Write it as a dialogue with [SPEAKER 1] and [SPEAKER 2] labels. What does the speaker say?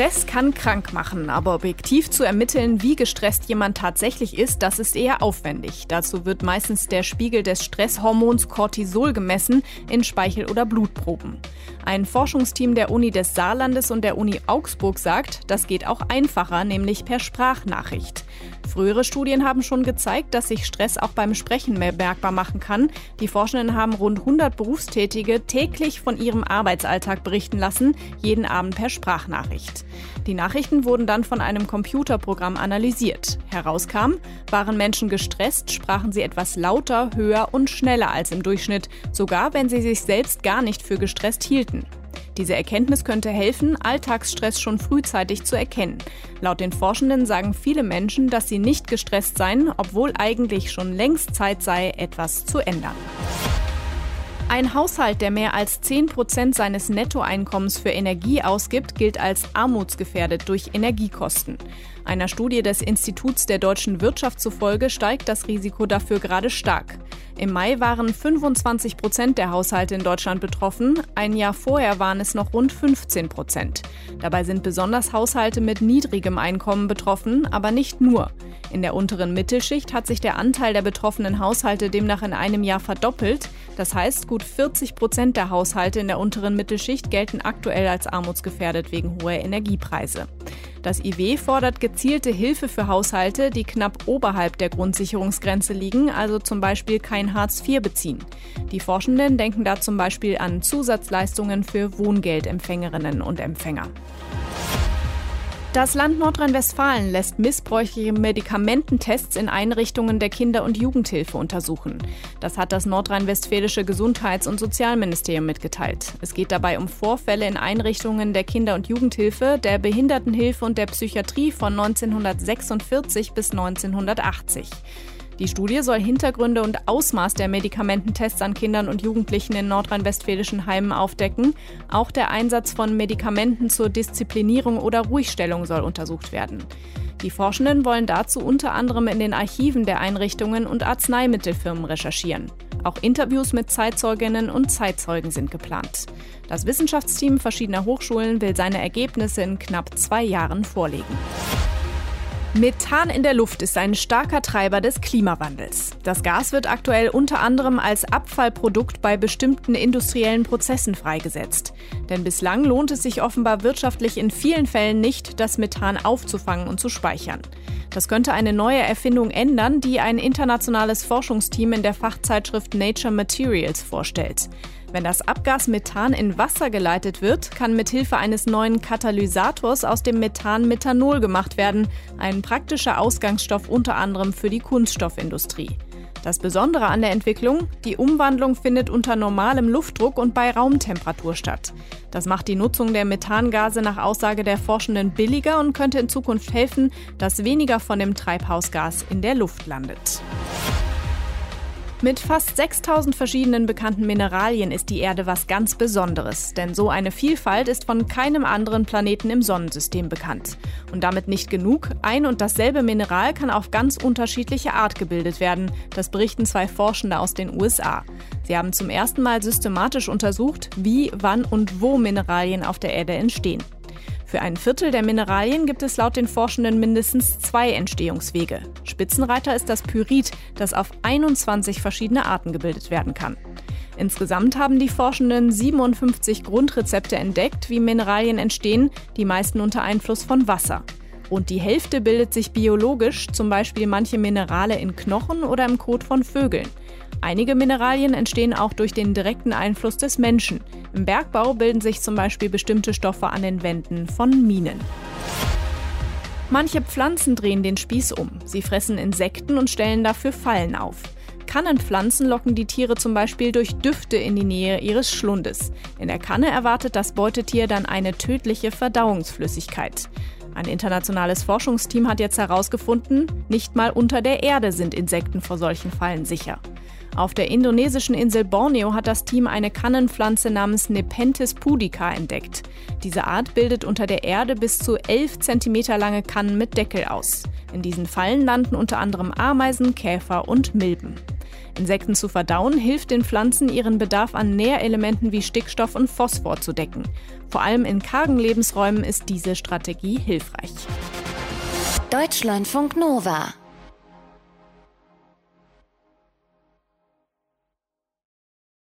[SPEAKER 1] Stress kann krank machen, aber objektiv zu ermitteln, wie gestresst jemand tatsächlich ist, das ist eher aufwendig. Dazu wird meistens der Spiegel des Stresshormons Cortisol gemessen in Speichel- oder Blutproben. Ein Forschungsteam der Uni des Saarlandes und der Uni Augsburg sagt, das geht auch einfacher, nämlich per Sprachnachricht. Frühere Studien haben schon gezeigt, dass sich Stress auch beim Sprechen mehr merkbar machen kann. Die Forschenden haben rund 100 Berufstätige täglich von ihrem Arbeitsalltag berichten lassen, jeden Abend per Sprachnachricht. Die Nachrichten wurden dann von einem Computerprogramm analysiert. Herauskam, waren Menschen gestresst, sprachen sie etwas lauter, höher und schneller als im Durchschnitt, sogar wenn sie sich selbst gar nicht für gestresst hielten. Diese Erkenntnis könnte helfen, Alltagsstress schon frühzeitig zu erkennen. Laut den Forschenden sagen viele Menschen, dass sie nicht gestresst seien, obwohl eigentlich schon längst Zeit sei, etwas zu ändern. Ein Haushalt, der mehr als 10 Prozent seines Nettoeinkommens für Energie ausgibt, gilt als armutsgefährdet durch Energiekosten. Einer Studie des Instituts der deutschen Wirtschaft zufolge steigt das Risiko dafür gerade stark. Im Mai waren 25 Prozent der Haushalte in Deutschland betroffen. Ein Jahr vorher waren es noch rund 15 Prozent. Dabei sind besonders Haushalte mit niedrigem Einkommen betroffen, aber nicht nur. In der unteren Mittelschicht hat sich der Anteil der betroffenen Haushalte demnach in einem Jahr verdoppelt. Das heißt, gut 40 Prozent der Haushalte in der unteren Mittelschicht gelten aktuell als armutsgefährdet wegen hoher Energiepreise. Das IW fordert gezielte Hilfe für Haushalte, die knapp oberhalb der Grundsicherungsgrenze liegen, also zum Beispiel kein Hartz IV beziehen. Die Forschenden denken da zum Beispiel an Zusatzleistungen für Wohngeldempfängerinnen und Empfänger. Das Land Nordrhein-Westfalen lässt missbräuchliche Medikamententests in Einrichtungen der Kinder- und Jugendhilfe untersuchen. Das hat das nordrhein-westfälische Gesundheits- und Sozialministerium mitgeteilt. Es geht dabei um Vorfälle in Einrichtungen der Kinder- und Jugendhilfe, der Behindertenhilfe und der Psychiatrie von 1946 bis 1980. Die Studie soll Hintergründe und Ausmaß der Medikamententests an Kindern und Jugendlichen in nordrhein-westfälischen Heimen aufdecken. Auch der Einsatz von Medikamenten zur Disziplinierung oder Ruhigstellung soll untersucht werden. Die Forschenden wollen dazu unter anderem in den Archiven der Einrichtungen und Arzneimittelfirmen recherchieren. Auch Interviews mit Zeitzeuginnen und Zeitzeugen sind geplant. Das Wissenschaftsteam verschiedener Hochschulen will seine Ergebnisse in knapp zwei Jahren vorlegen. Methan in der Luft ist ein starker Treiber des Klimawandels. Das Gas wird aktuell unter anderem als Abfallprodukt bei bestimmten industriellen Prozessen freigesetzt. Denn bislang lohnt es sich offenbar wirtschaftlich in vielen Fällen nicht, das Methan aufzufangen und zu speichern. Das könnte eine neue Erfindung ändern, die ein internationales Forschungsteam in der Fachzeitschrift Nature Materials vorstellt. Wenn das Abgas Methan in Wasser geleitet wird, kann mithilfe eines neuen Katalysators aus dem Methan Methanol gemacht werden, ein praktischer Ausgangsstoff unter anderem für die Kunststoffindustrie. Das Besondere an der Entwicklung, die Umwandlung findet unter normalem Luftdruck und bei Raumtemperatur statt. Das macht die Nutzung der Methangase nach Aussage der Forschenden billiger und könnte in Zukunft helfen, dass weniger von dem Treibhausgas in der Luft landet. Mit fast 6000 verschiedenen bekannten Mineralien ist die Erde was ganz Besonderes, denn so eine Vielfalt ist von keinem anderen Planeten im Sonnensystem bekannt. Und damit nicht genug, ein und dasselbe Mineral kann auf ganz unterschiedliche Art gebildet werden, das berichten zwei Forschende aus den USA. Sie haben zum ersten Mal systematisch untersucht, wie, wann und wo Mineralien auf der Erde entstehen. Für ein Viertel der Mineralien gibt es laut den Forschenden mindestens zwei Entstehungswege. Spitzenreiter ist das Pyrit, das auf 21 verschiedene Arten gebildet werden kann. Insgesamt haben die Forschenden 57 Grundrezepte entdeckt, wie Mineralien entstehen, die meisten unter Einfluss von Wasser. Und die Hälfte bildet sich biologisch, zum Beispiel manche Minerale in Knochen oder im Kot von Vögeln. Einige Mineralien entstehen auch durch den direkten Einfluss des Menschen. Im Bergbau bilden sich zum Beispiel bestimmte Stoffe an den Wänden von Minen. Manche Pflanzen drehen den Spieß um. Sie fressen Insekten und stellen dafür Fallen auf. Kannenpflanzen locken die Tiere zum Beispiel durch Düfte in die Nähe ihres Schlundes. In der Kanne erwartet das Beutetier dann eine tödliche Verdauungsflüssigkeit. Ein internationales Forschungsteam hat jetzt herausgefunden, nicht mal unter der Erde sind Insekten vor solchen Fallen sicher. Auf der indonesischen Insel Borneo hat das Team eine Kannenpflanze namens Nepenthes pudica entdeckt. Diese Art bildet unter der Erde bis zu 11 cm lange Kannen mit Deckel aus. In diesen Fallen landen unter anderem Ameisen, Käfer und Milben. Insekten zu verdauen hilft den Pflanzen, ihren Bedarf an Nährelementen wie Stickstoff und Phosphor zu decken. Vor allem in kargen Lebensräumen ist diese Strategie hilfreich.
[SPEAKER 2] Deutschlandfunk Nova